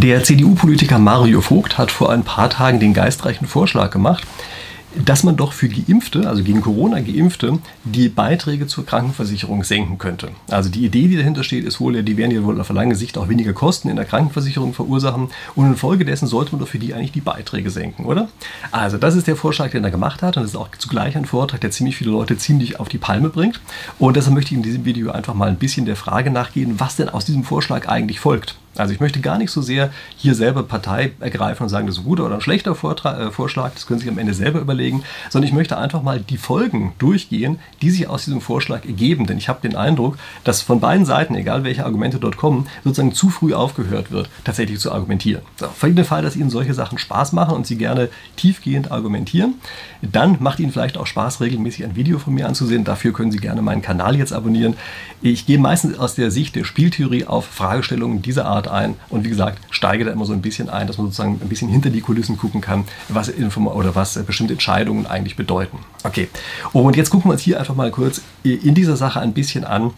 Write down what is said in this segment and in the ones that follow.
Der CDU-Politiker Mario Vogt hat vor ein paar Tagen den geistreichen Vorschlag gemacht, dass man doch für Geimpfte, also gegen Corona Geimpfte, die Beiträge zur Krankenversicherung senken könnte. Also die Idee, die dahinter steht, ist wohl, die werden ja wohl auf lange Sicht auch weniger Kosten in der Krankenversicherung verursachen und infolgedessen sollte man doch für die eigentlich die Beiträge senken, oder? Also das ist der Vorschlag, den er gemacht hat und das ist auch zugleich ein Vortrag, der ziemlich viele Leute ziemlich auf die Palme bringt und deshalb möchte ich in diesem Video einfach mal ein bisschen der Frage nachgehen, was denn aus diesem Vorschlag eigentlich folgt. Also ich möchte gar nicht so sehr hier selber Partei ergreifen und sagen, das ist ein guter oder ein schlechter Vortrag, äh, Vorschlag, das können Sie sich am Ende selber überlegen, sondern ich möchte einfach mal die Folgen durchgehen, die sich aus diesem Vorschlag ergeben. Denn ich habe den Eindruck, dass von beiden Seiten, egal welche Argumente dort kommen, sozusagen zu früh aufgehört wird, tatsächlich zu argumentieren. So, für den Fall, dass Ihnen solche Sachen Spaß machen und Sie gerne tiefgehend argumentieren, dann macht Ihnen vielleicht auch Spaß, regelmäßig ein Video von mir anzusehen. Dafür können Sie gerne meinen Kanal jetzt abonnieren. Ich gehe meistens aus der Sicht der Spieltheorie auf Fragestellungen dieser Art ein und wie gesagt, steige da immer so ein bisschen ein, dass man sozusagen ein bisschen hinter die Kulissen gucken kann, was, oder was bestimmte Entscheidungen eigentlich bedeuten. Okay, und jetzt gucken wir uns hier einfach mal kurz in dieser Sache ein bisschen an,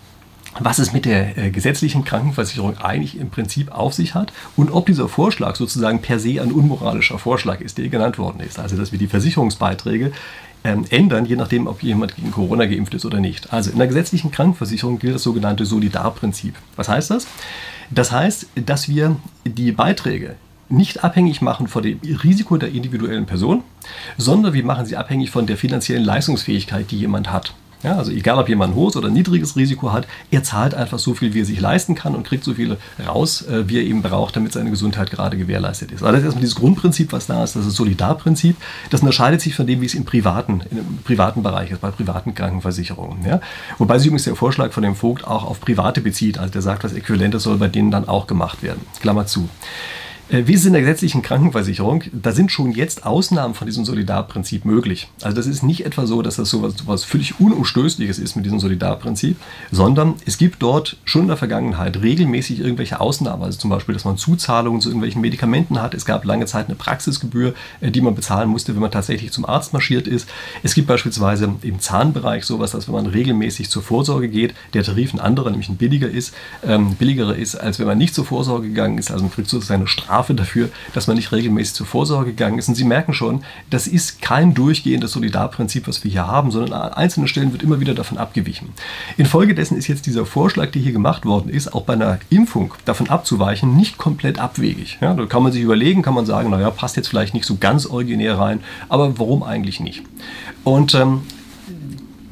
was es mit der äh, gesetzlichen Krankenversicherung eigentlich im Prinzip auf sich hat und ob dieser Vorschlag sozusagen per se ein unmoralischer Vorschlag ist, der genannt worden ist. Also, dass wir die Versicherungsbeiträge ähm, ändern, je nachdem, ob jemand gegen Corona geimpft ist oder nicht. Also in der gesetzlichen Krankenversicherung gilt das sogenannte Solidarprinzip. Was heißt das? Das heißt, dass wir die Beiträge nicht abhängig machen von dem Risiko der individuellen Person, sondern wir machen sie abhängig von der finanziellen Leistungsfähigkeit, die jemand hat. Ja, also egal, ob jemand ein hohes oder niedriges Risiko hat, er zahlt einfach so viel, wie er sich leisten kann und kriegt so viel raus, äh, wie er eben braucht, damit seine Gesundheit gerade gewährleistet ist. Also das ist erstmal dieses Grundprinzip, was da ist, das ist das Solidarprinzip. Das unterscheidet sich von dem, wie es im privaten, im privaten Bereich ist, bei privaten Krankenversicherungen. Ja? Wobei sich übrigens der Vorschlag von dem Vogt auch auf Private bezieht. Also der sagt, was Äquivalentes soll bei denen dann auch gemacht werden. Klammer zu. Wie ist es in der gesetzlichen Krankenversicherung? Da sind schon jetzt Ausnahmen von diesem Solidarprinzip möglich. Also das ist nicht etwa so, dass das so was völlig Unumstößliches ist mit diesem Solidarprinzip, sondern es gibt dort schon in der Vergangenheit regelmäßig irgendwelche Ausnahmen. Also zum Beispiel, dass man Zuzahlungen zu irgendwelchen Medikamenten hat. Es gab lange Zeit eine Praxisgebühr, äh, die man bezahlen musste, wenn man tatsächlich zum Arzt marschiert ist. Es gibt beispielsweise im Zahnbereich sowas, dass wenn man regelmäßig zur Vorsorge geht, der Tarif ein anderer, nämlich ein billiger ist, ähm, billigerer ist, als wenn man nicht zur Vorsorge gegangen ist. Also man kriegt sozusagen eine Strafe Strafe dafür, dass man nicht regelmäßig zur Vorsorge gegangen ist. Und Sie merken schon, das ist kein durchgehendes Solidarprinzip, was wir hier haben, sondern an einzelnen Stellen wird immer wieder davon abgewichen. Infolgedessen ist jetzt dieser Vorschlag, der hier gemacht worden ist, auch bei einer Impfung davon abzuweichen, nicht komplett abwegig. Ja, da kann man sich überlegen, kann man sagen, naja, passt jetzt vielleicht nicht so ganz originär rein, aber warum eigentlich nicht? Und ähm,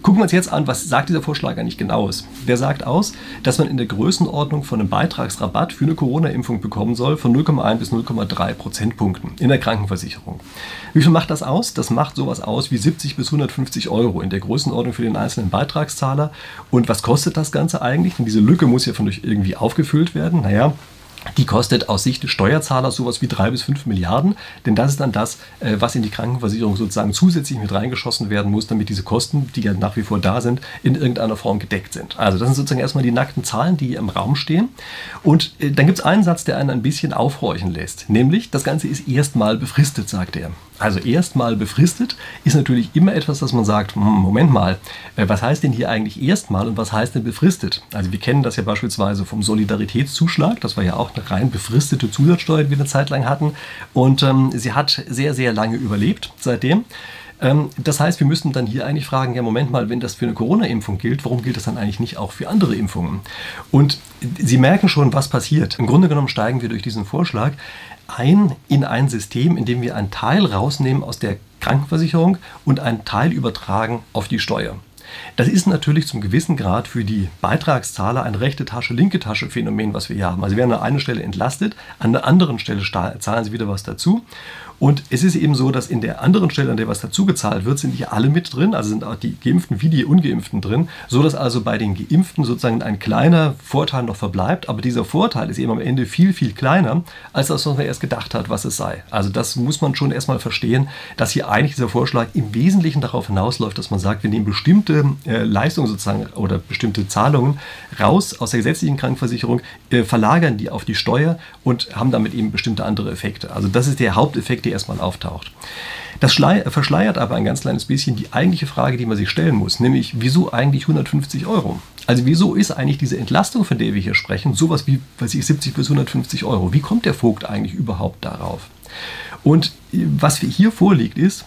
Gucken wir uns jetzt an, was sagt dieser Vorschlag eigentlich genau aus. Der sagt aus, dass man in der Größenordnung von einem Beitragsrabatt für eine Corona-Impfung bekommen soll von 0,1 bis 0,3 Prozentpunkten in der Krankenversicherung. Wie viel macht das aus? Das macht sowas aus wie 70 bis 150 Euro in der Größenordnung für den einzelnen Beitragszahler. Und was kostet das Ganze eigentlich? Denn diese Lücke muss ja von euch irgendwie aufgefüllt werden. Naja, die kostet aus Sicht des Steuerzahlers sowas wie drei bis fünf Milliarden, denn das ist dann das, äh, was in die Krankenversicherung sozusagen zusätzlich mit reingeschossen werden muss, damit diese Kosten, die ja nach wie vor da sind, in irgendeiner Form gedeckt sind. Also das sind sozusagen erstmal die nackten Zahlen, die im Raum stehen. Und äh, dann gibt es einen Satz, der einen ein bisschen aufhorchen lässt, nämlich das Ganze ist erstmal befristet, sagt er. Also erstmal befristet ist natürlich immer etwas, dass man sagt, hm, Moment mal, äh, was heißt denn hier eigentlich erstmal und was heißt denn befristet? Also wir kennen das ja beispielsweise vom Solidaritätszuschlag, das war ja auch eine rein befristete Zusatzsteuer, die wir eine Zeit lang hatten und ähm, sie hat sehr, sehr lange überlebt seitdem. Ähm, das heißt, wir müssen dann hier eigentlich fragen, ja Moment mal, wenn das für eine Corona-Impfung gilt, warum gilt das dann eigentlich nicht auch für andere Impfungen? Und Sie merken schon, was passiert. Im Grunde genommen steigen wir durch diesen Vorschlag ein in ein System, in dem wir einen Teil rausnehmen aus der Krankenversicherung und einen Teil übertragen auf die Steuer. Das ist natürlich zum gewissen Grad für die Beitragszahler ein rechte Tasche, linke Tasche Phänomen, was wir hier haben. Also wir werden an einer Stelle entlastet, an der anderen Stelle zahlen sie wieder was dazu. Und es ist eben so, dass in der anderen Stelle, an der was dazugezahlt wird, sind hier alle mit drin, also sind auch die Geimpften wie die Ungeimpften drin, so dass also bei den Geimpften sozusagen ein kleiner Vorteil noch verbleibt, aber dieser Vorteil ist eben am Ende viel, viel kleiner, als das, was man erst gedacht hat, was es sei. Also das muss man schon erstmal verstehen, dass hier eigentlich dieser Vorschlag im Wesentlichen darauf hinausläuft, dass man sagt, wir nehmen bestimmte äh, Leistungen sozusagen oder bestimmte Zahlungen raus aus der gesetzlichen Krankenversicherung, äh, verlagern die auf die Steuer und haben damit eben bestimmte andere Effekte. Also das ist der Haupteffekt, der erstmal auftaucht. Das verschleiert aber ein ganz kleines bisschen die eigentliche Frage, die man sich stellen muss, nämlich wieso eigentlich 150 Euro? Also wieso ist eigentlich diese Entlastung, von der wir hier sprechen, sowas wie weiß ich, 70 bis 150 Euro? Wie kommt der Vogt eigentlich überhaupt darauf? Und was hier vorliegt ist,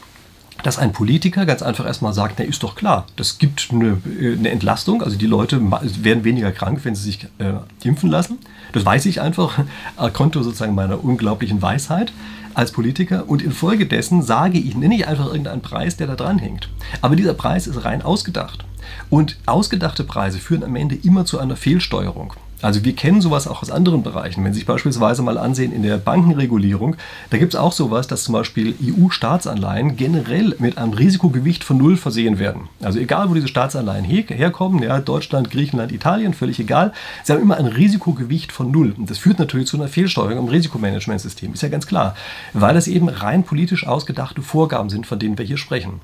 dass ein Politiker ganz einfach erstmal sagt, na ist doch klar, das gibt eine, eine Entlastung, also die Leute werden weniger krank, wenn sie sich äh, impfen lassen. Das weiß ich einfach, Konto sozusagen meiner unglaublichen Weisheit als Politiker und infolgedessen sage ich, nenne ich einfach irgendeinen Preis, der da dran hängt. Aber dieser Preis ist rein ausgedacht. Und ausgedachte Preise führen am Ende immer zu einer Fehlsteuerung. Also wir kennen sowas auch aus anderen Bereichen. Wenn Sie sich beispielsweise mal ansehen in der Bankenregulierung, da gibt es auch sowas, dass zum Beispiel EU-Staatsanleihen generell mit einem Risikogewicht von null versehen werden. Also egal, wo diese Staatsanleihen herkommen, ja, Deutschland, Griechenland, Italien, völlig egal, sie haben immer ein Risikogewicht von null. Und das führt natürlich zu einer Fehlsteuerung im Risikomanagementsystem, ist ja ganz klar, weil das eben rein politisch ausgedachte Vorgaben sind, von denen wir hier sprechen.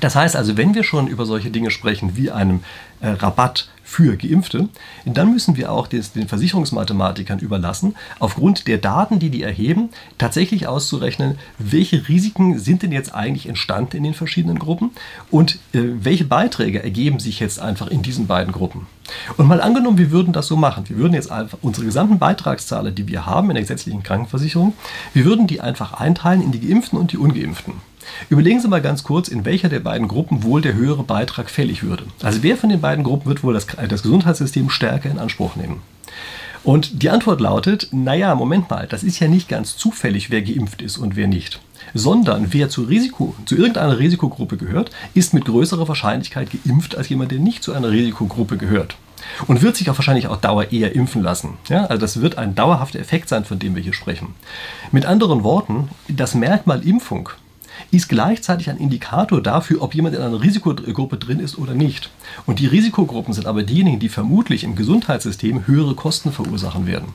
Das heißt also, wenn wir schon über solche Dinge sprechen wie einem äh, Rabatt für Geimpfte, dann müssen wir auch des, den Versicherungsmathematikern überlassen, aufgrund der Daten, die die erheben, tatsächlich auszurechnen, welche Risiken sind denn jetzt eigentlich entstanden in den verschiedenen Gruppen und äh, welche Beiträge ergeben sich jetzt einfach in diesen beiden Gruppen. Und mal angenommen, wir würden das so machen. Wir würden jetzt einfach unsere gesamten Beitragszahler, die wir haben in der gesetzlichen Krankenversicherung, wir würden die einfach einteilen in die Geimpften und die Ungeimpften. Überlegen Sie mal ganz kurz, in welcher der beiden Gruppen wohl der höhere Beitrag fällig würde. Also wer von den beiden Gruppen wird wohl das, das Gesundheitssystem stärker in Anspruch nehmen? Und die Antwort lautet, naja, Moment mal, das ist ja nicht ganz zufällig, wer geimpft ist und wer nicht. Sondern wer zu, Risiko, zu irgendeiner Risikogruppe gehört, ist mit größerer Wahrscheinlichkeit geimpft als jemand, der nicht zu einer Risikogruppe gehört. Und wird sich auch wahrscheinlich auch Dauer eher impfen lassen. Ja, also das wird ein dauerhafter Effekt sein, von dem wir hier sprechen. Mit anderen Worten, das Merkmal Impfung ist gleichzeitig ein Indikator dafür, ob jemand in einer Risikogruppe drin ist oder nicht. Und die Risikogruppen sind aber diejenigen, die vermutlich im Gesundheitssystem höhere Kosten verursachen werden.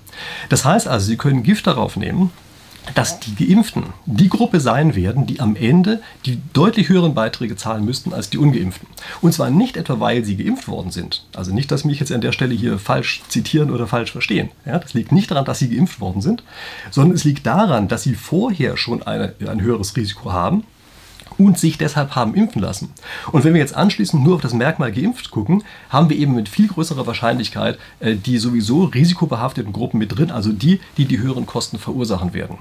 Das heißt also, Sie können Gift darauf nehmen, dass die Geimpften die Gruppe sein werden, die am Ende die deutlich höheren Beiträge zahlen müssten als die Ungeimpften. Und zwar nicht etwa, weil sie geimpft worden sind. Also nicht, dass mich jetzt an der Stelle hier falsch zitieren oder falsch verstehen. Ja, das liegt nicht daran, dass sie geimpft worden sind, sondern es liegt daran, dass sie vorher schon eine, ein höheres Risiko haben und sich deshalb haben impfen lassen. Und wenn wir jetzt anschließend nur auf das Merkmal geimpft gucken, haben wir eben mit viel größerer Wahrscheinlichkeit äh, die sowieso risikobehafteten Gruppen mit drin, also die, die die höheren Kosten verursachen werden.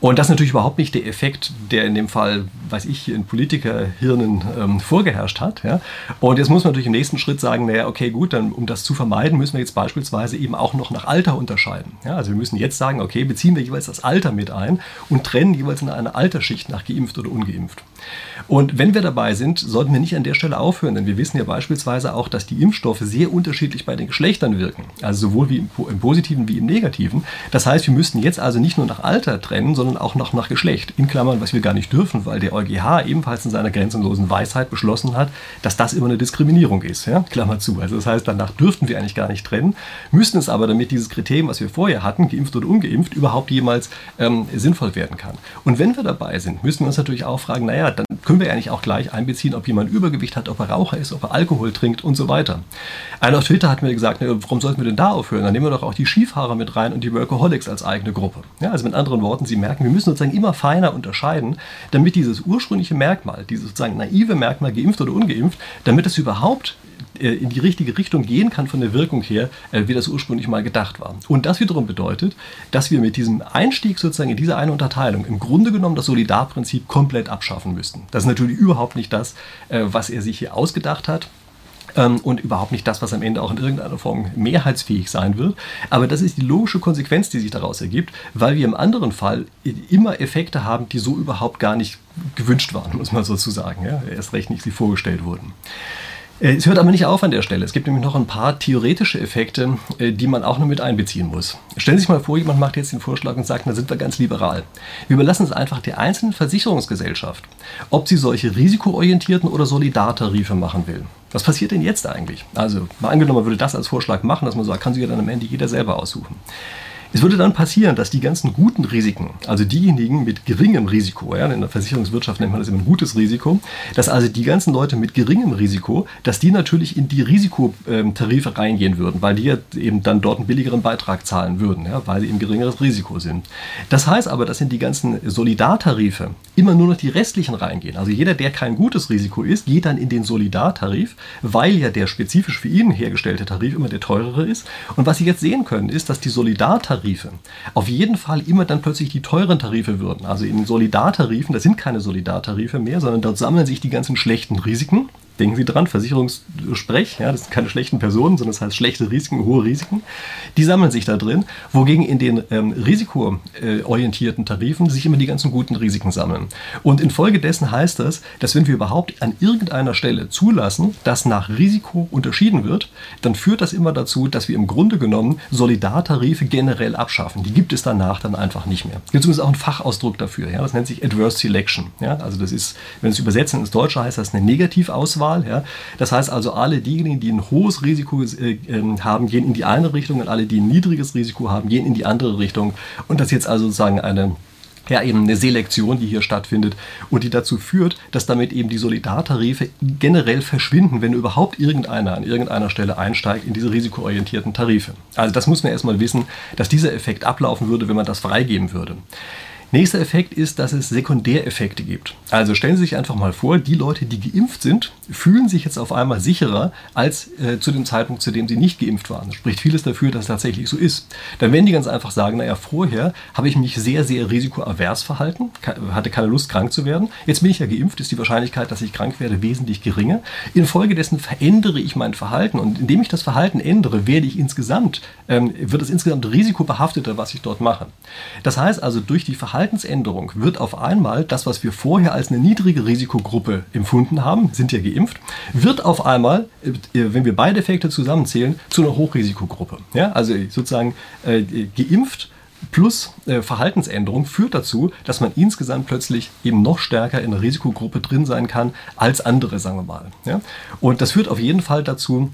Und das ist natürlich überhaupt nicht der Effekt, der in dem Fall, weiß ich, in Politikerhirnen ähm, vorgeherrscht hat. Ja? Und jetzt muss man natürlich im nächsten Schritt sagen, naja, okay, gut, dann um das zu vermeiden, müssen wir jetzt beispielsweise eben auch noch nach Alter unterscheiden. Ja? Also wir müssen jetzt sagen, okay, beziehen wir jeweils das Alter mit ein und trennen jeweils in eine Altersschicht nach geimpft oder ungeimpft. Und wenn wir dabei sind, sollten wir nicht an der Stelle aufhören, denn wir wissen ja beispielsweise auch, dass die Impfstoffe sehr unterschiedlich bei den Geschlechtern wirken. Also sowohl wie im, im Positiven wie im Negativen. Das heißt, wir müssten jetzt also nicht nur nach Alter trennen, sondern auch noch nach Geschlecht. In Klammern, was wir gar nicht dürfen, weil der EuGH ebenfalls in seiner grenzenlosen Weisheit beschlossen hat, dass das immer eine Diskriminierung ist. Ja? Klammer zu. Also das heißt, danach dürften wir eigentlich gar nicht trennen, müssten es aber, damit dieses Kriterium, was wir vorher hatten, geimpft oder ungeimpft, überhaupt jemals ähm, sinnvoll werden kann. Und wenn wir dabei sind, müssen wir uns natürlich auch fragen, naja, dann können wir eigentlich auch gleich einbeziehen, ob jemand Übergewicht hat, ob er Raucher ist, ob er Alkohol trinkt und so weiter. Einer auf Twitter hat mir gesagt, na, warum sollten wir denn da aufhören? Dann nehmen wir doch auch die Skifahrer mit rein und die Workaholics als eigene Gruppe. Ja, also mit anderen Worten, Sie merken, wir müssen sozusagen immer feiner unterscheiden, damit dieses ursprüngliche Merkmal, dieses sozusagen naive Merkmal, geimpft oder ungeimpft, damit es überhaupt in die richtige Richtung gehen kann von der Wirkung her, äh, wie das ursprünglich mal gedacht war. Und das wiederum bedeutet, dass wir mit diesem Einstieg sozusagen in diese eine Unterteilung im Grunde genommen das Solidarprinzip komplett abschaffen müssten. Das ist natürlich überhaupt nicht das, äh, was er sich hier ausgedacht hat ähm, und überhaupt nicht das, was am Ende auch in irgendeiner Form mehrheitsfähig sein wird. Aber das ist die logische Konsequenz, die sich daraus ergibt, weil wir im anderen Fall immer Effekte haben, die so überhaupt gar nicht gewünscht waren, muss man sozusagen. Ja? Erst recht nicht, sie vorgestellt wurden. Äh, es hört aber nicht auf an der Stelle. Es gibt nämlich noch ein paar theoretische Effekte, äh, die man auch noch mit einbeziehen muss. Stellen Sie sich mal vor, jemand macht jetzt den Vorschlag und sagt, da sind wir ganz liberal. Wir überlassen es einfach der einzelnen Versicherungsgesellschaft, ob sie solche risikoorientierten oder Solidartarife machen will. Was passiert denn jetzt eigentlich? Also, mal angenommen, man würde das als Vorschlag machen, dass man sagt, kann sich ja dann am Ende jeder selber aussuchen. Es würde dann passieren, dass die ganzen guten Risiken, also diejenigen mit geringem Risiko, ja, in der Versicherungswirtschaft nennt man das immer ein gutes Risiko, dass also die ganzen Leute mit geringem Risiko, dass die natürlich in die Risikotarife reingehen würden, weil die ja eben dann dort einen billigeren Beitrag zahlen würden, ja, weil sie im geringeres Risiko sind. Das heißt aber, dass in die ganzen Solidartarife immer nur noch die restlichen reingehen. Also jeder, der kein gutes Risiko ist, geht dann in den Solidartarif, weil ja der spezifisch für ihn hergestellte Tarif immer der teurere ist. Und was Sie jetzt sehen können, ist, dass die Solidartarife auf jeden Fall immer dann plötzlich die teuren Tarife würden. Also in Solidartarifen, das sind keine Solidartarife mehr, sondern dort sammeln sich die ganzen schlechten Risiken denken Sie dran, Versicherungssprech, ja, das sind keine schlechten Personen, sondern das heißt schlechte Risiken, hohe Risiken, die sammeln sich da drin, wogegen in den ähm, risikoorientierten Tarifen sich immer die ganzen guten Risiken sammeln. Und infolgedessen heißt das, dass wenn wir überhaupt an irgendeiner Stelle zulassen, dass nach Risiko unterschieden wird, dann führt das immer dazu, dass wir im Grunde genommen Solidartarife generell abschaffen. Die gibt es danach dann einfach nicht mehr. Gibt übrigens auch einen Fachausdruck dafür, ja, das nennt sich Adverse Selection. Ja, also das ist, wenn es übersetzen ins Deutsche heißt das eine Negativauswahl Auswahl. Ja. Das heißt also, alle diejenigen, die ein hohes Risiko äh, ähm, haben, gehen in die eine Richtung und alle, die ein niedriges Risiko haben, gehen in die andere Richtung. Und das ist jetzt also sozusagen eine ja, eben eine Selektion, die hier stattfindet und die dazu führt, dass damit eben die Solidartarife generell verschwinden, wenn überhaupt irgendeiner an irgendeiner Stelle einsteigt in diese risikoorientierten Tarife. Also das muss man erstmal wissen, dass dieser Effekt ablaufen würde, wenn man das freigeben würde. Nächster Effekt ist, dass es Sekundäreffekte gibt. Also stellen Sie sich einfach mal vor, die Leute, die geimpft sind, fühlen sich jetzt auf einmal sicherer als äh, zu dem Zeitpunkt, zu dem sie nicht geimpft waren. Das spricht vieles dafür, dass es tatsächlich so ist. Dann werden die ganz einfach sagen, naja, vorher habe ich mich sehr, sehr risikoavers verhalten, hatte keine Lust, krank zu werden. Jetzt bin ich ja geimpft, ist die Wahrscheinlichkeit, dass ich krank werde, wesentlich geringer. Infolgedessen verändere ich mein Verhalten und indem ich das Verhalten ändere, werde ich insgesamt, ähm, wird es insgesamt risikobehafteter, was ich dort mache. Das heißt also, durch die Verhalten Verhaltensänderung wird auf einmal das, was wir vorher als eine niedrige Risikogruppe empfunden haben, sind ja geimpft, wird auf einmal, äh, wenn wir beide Effekte zusammenzählen, zu einer Hochrisikogruppe. Ja, also sozusagen äh, geimpft plus äh, Verhaltensänderung führt dazu, dass man insgesamt plötzlich eben noch stärker in einer Risikogruppe drin sein kann als andere, sagen wir mal. Ja? Und das führt auf jeden Fall dazu,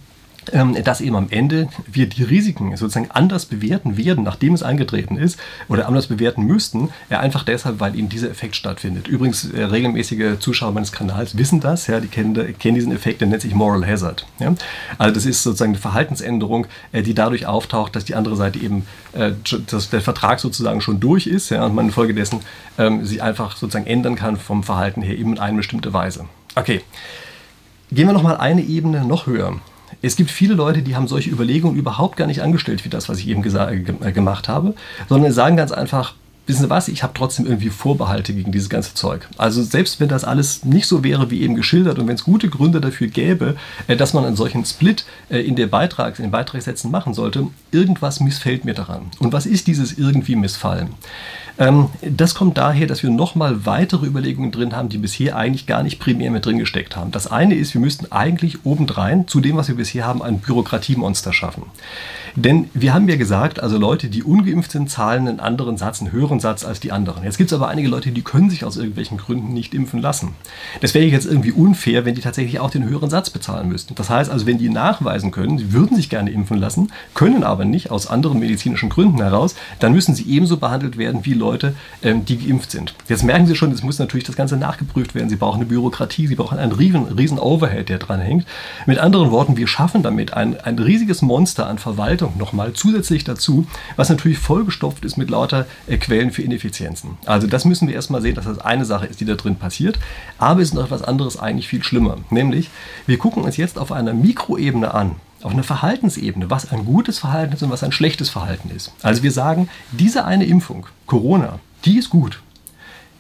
dass eben am Ende wir die Risiken sozusagen anders bewerten werden, nachdem es eingetreten ist, oder anders bewerten müssten, ja, einfach deshalb, weil eben dieser Effekt stattfindet. Übrigens, äh, regelmäßige Zuschauer meines Kanals wissen das, ja, die kennen, kennen diesen Effekt, der nennt sich Moral Hazard. Ja. Also das ist sozusagen eine Verhaltensänderung, äh, die dadurch auftaucht, dass die andere Seite eben, äh, dass der Vertrag sozusagen schon durch ist ja, und man infolgedessen ähm, sich einfach sozusagen ändern kann vom Verhalten her eben in eine bestimmte Weise. Okay. Gehen wir nochmal eine Ebene noch höher. Es gibt viele Leute, die haben solche Überlegungen überhaupt gar nicht angestellt, wie das, was ich eben äh, gemacht habe, sondern sagen ganz einfach, wissen Sie was, ich habe trotzdem irgendwie Vorbehalte gegen dieses ganze Zeug. Also selbst wenn das alles nicht so wäre, wie eben geschildert und wenn es gute Gründe dafür gäbe, äh, dass man einen solchen Split äh, in, der Beitrag, in den Beitragssätzen machen sollte, irgendwas missfällt mir daran. Und was ist dieses irgendwie missfallen? Ähm, das kommt daher, dass wir nochmal weitere Überlegungen drin haben, die bisher eigentlich gar nicht primär mit drin gesteckt haben. Das eine ist, wir müssten eigentlich obendrein zu dem, was wir bisher haben, ein Bürokratiemonster schaffen. Denn wir haben ja gesagt, also Leute, die ungeimpft sind, zahlen einen anderen Satz, einen höheren Satz als die anderen. Jetzt gibt es aber einige Leute, die können sich aus irgendwelchen Gründen nicht impfen lassen. Das wäre jetzt irgendwie unfair, wenn die tatsächlich auch den höheren Satz bezahlen müssten. Das heißt also, wenn die nachweisen können, sie würden sich gerne impfen lassen, können aber nicht aus anderen medizinischen Gründen heraus, dann müssen sie ebenso behandelt werden wie Leute, ähm, die geimpft sind. Jetzt merken Sie schon, es muss natürlich das Ganze nachgeprüft werden. Sie brauchen eine Bürokratie, Sie brauchen einen riesen, riesen Overhead, der dran hängt. Mit anderen Worten, wir schaffen damit ein, ein riesiges Monster an Verwaltung Verwaltung nochmal zusätzlich dazu, was natürlich vollgestopft ist mit lauter äh, Quellen für Ineffizienzen. Also das müssen wir erstmal sehen, dass das eine Sache ist, die da drin passiert. Aber es ist noch etwas anderes eigentlich viel schlimmer. Nämlich, wir gucken uns jetzt auf einer Mikroebene an, auf einer Verhaltensebene, was ein gutes Verhalten ist und was ein schlechtes Verhalten ist. Also wir sagen, diese eine Impfung, Corona, die ist gut.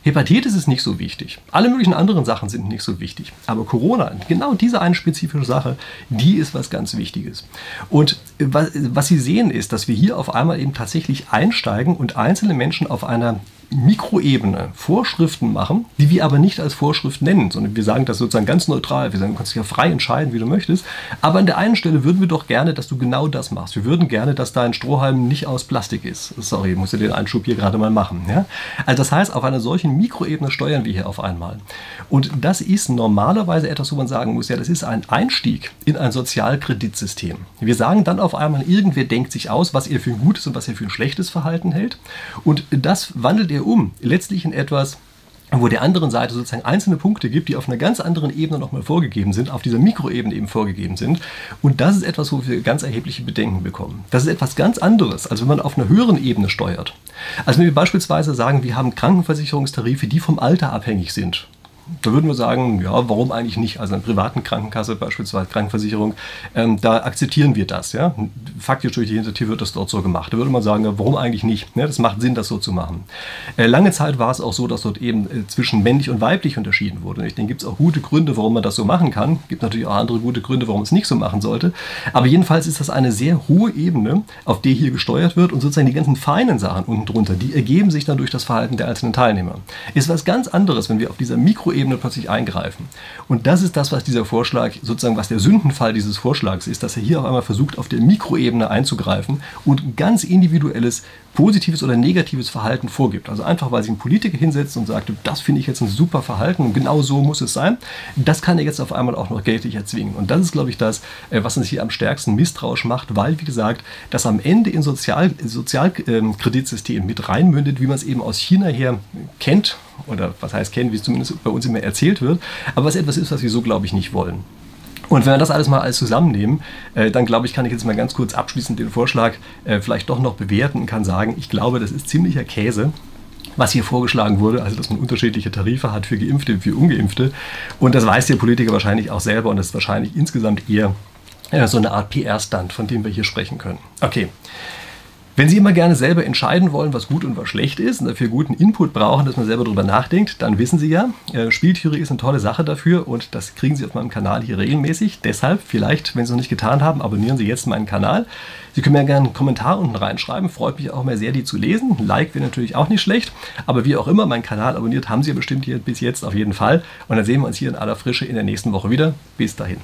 Hepatitis ist nicht so wichtig. Alle möglichen anderen Sachen sind nicht so wichtig. Aber Corona, genau diese eine spezifische Sache, die ist was ganz Wichtiges. Und was, was Sie sehen ist, dass wir hier auf einmal eben tatsächlich einsteigen und einzelne Menschen auf einer Mikroebene Vorschriften machen, die wir aber nicht als Vorschrift nennen, sondern wir sagen das sozusagen ganz neutral. Wir sagen, du kannst dich ja frei entscheiden, wie du möchtest. Aber an der einen Stelle würden wir doch gerne, dass du genau das machst. Wir würden gerne, dass dein Strohhalm nicht aus Plastik ist. Sorry, muss ja den Einschub hier gerade mal machen. Ja? Also das heißt, auf einer solchen Mikroebene steuern wir hier auf einmal. Und das ist normalerweise etwas, wo man sagen muss, ja, das ist ein Einstieg in ein Sozialkreditsystem. Wir sagen dann auf einmal, irgendwer denkt sich aus, was er für ein gutes und was er für ein schlechtes Verhalten hält. Und das wandelt er um, letztlich in etwas, wo der anderen Seite sozusagen einzelne Punkte gibt, die auf einer ganz anderen Ebene nochmal vorgegeben sind, auf dieser Mikroebene eben vorgegeben sind. Und das ist etwas, wo wir ganz erhebliche Bedenken bekommen. Das ist etwas ganz anderes, als wenn man auf einer höheren Ebene steuert. Also wenn wir beispielsweise sagen, wir haben Krankenversicherungstarife, die vom Alter abhängig sind da würden wir sagen, ja, warum eigentlich nicht? Also eine privaten Krankenkasse, beispielsweise Krankenversicherung, ähm, da akzeptieren wir das. Ja? Faktisch durch die Hintertür wird das dort so gemacht. Da würde man sagen, warum eigentlich nicht? Ja, das macht Sinn, das so zu machen. Äh, lange Zeit war es auch so, dass dort eben äh, zwischen männlich und weiblich unterschieden wurde. Ich denke, gibt es auch gute Gründe, warum man das so machen kann. Gibt natürlich auch andere gute Gründe, warum es nicht so machen sollte. Aber jedenfalls ist das eine sehr hohe Ebene, auf der hier gesteuert wird und sozusagen die ganzen feinen Sachen unten drunter, die ergeben sich dann durch das Verhalten der einzelnen Teilnehmer. Ist was ganz anderes, wenn wir auf dieser Mikroebene Ebene plötzlich eingreifen. Und das ist das, was dieser Vorschlag, sozusagen was der Sündenfall dieses Vorschlags ist, dass er hier auf einmal versucht, auf der Mikroebene einzugreifen und ganz individuelles positives oder negatives Verhalten vorgibt. Also einfach, weil sich ein Politiker hinsetzt und sagt, das finde ich jetzt ein super Verhalten und genau so muss es sein, das kann er jetzt auf einmal auch noch geltlich erzwingen. Und das ist, glaube ich, das, äh, was uns hier am stärksten misstrauisch macht, weil, wie gesagt, das am Ende in Sozial Sozialkreditsystem mit reinmündet, wie man es eben aus China her kennt, oder was heißt kennen, wie es zumindest bei uns immer erzählt wird, aber was etwas ist, was wir so, glaube ich, nicht wollen. Und wenn wir das alles mal alles zusammennehmen, äh, dann glaube ich, kann ich jetzt mal ganz kurz abschließend den Vorschlag äh, vielleicht doch noch bewerten und kann sagen, ich glaube, das ist ziemlicher Käse was hier vorgeschlagen wurde, also dass man unterschiedliche Tarife hat für Geimpfte und für Ungeimpfte. Und das weiß der Politiker wahrscheinlich auch selber und das ist wahrscheinlich insgesamt eher äh, so eine Art PR-Stand, von dem wir hier sprechen können. Okay, wenn Sie immer gerne selber entscheiden wollen, was gut und was schlecht ist und dafür guten Input brauchen, dass man selber darüber nachdenkt, dann wissen Sie ja, äh, Spieltheorie ist eine tolle Sache dafür und das kriegen Sie auf meinem Kanal hier regelmäßig. Deshalb, vielleicht, wenn Sie es noch nicht getan haben, abonnieren Sie jetzt meinen Kanal. Sie können mir gerne einen Kommentar unten reinschreiben, freut mich auch mehr sehr, die zu lesen. Ein Like wäre natürlich auch nicht schlecht, aber wie auch immer, meinen Kanal abonniert haben Sie ja bestimmt hier bis jetzt auf jeden Fall. Und dann sehen wir uns hier in aller Frische in der nächsten Woche wieder. Bis dahin.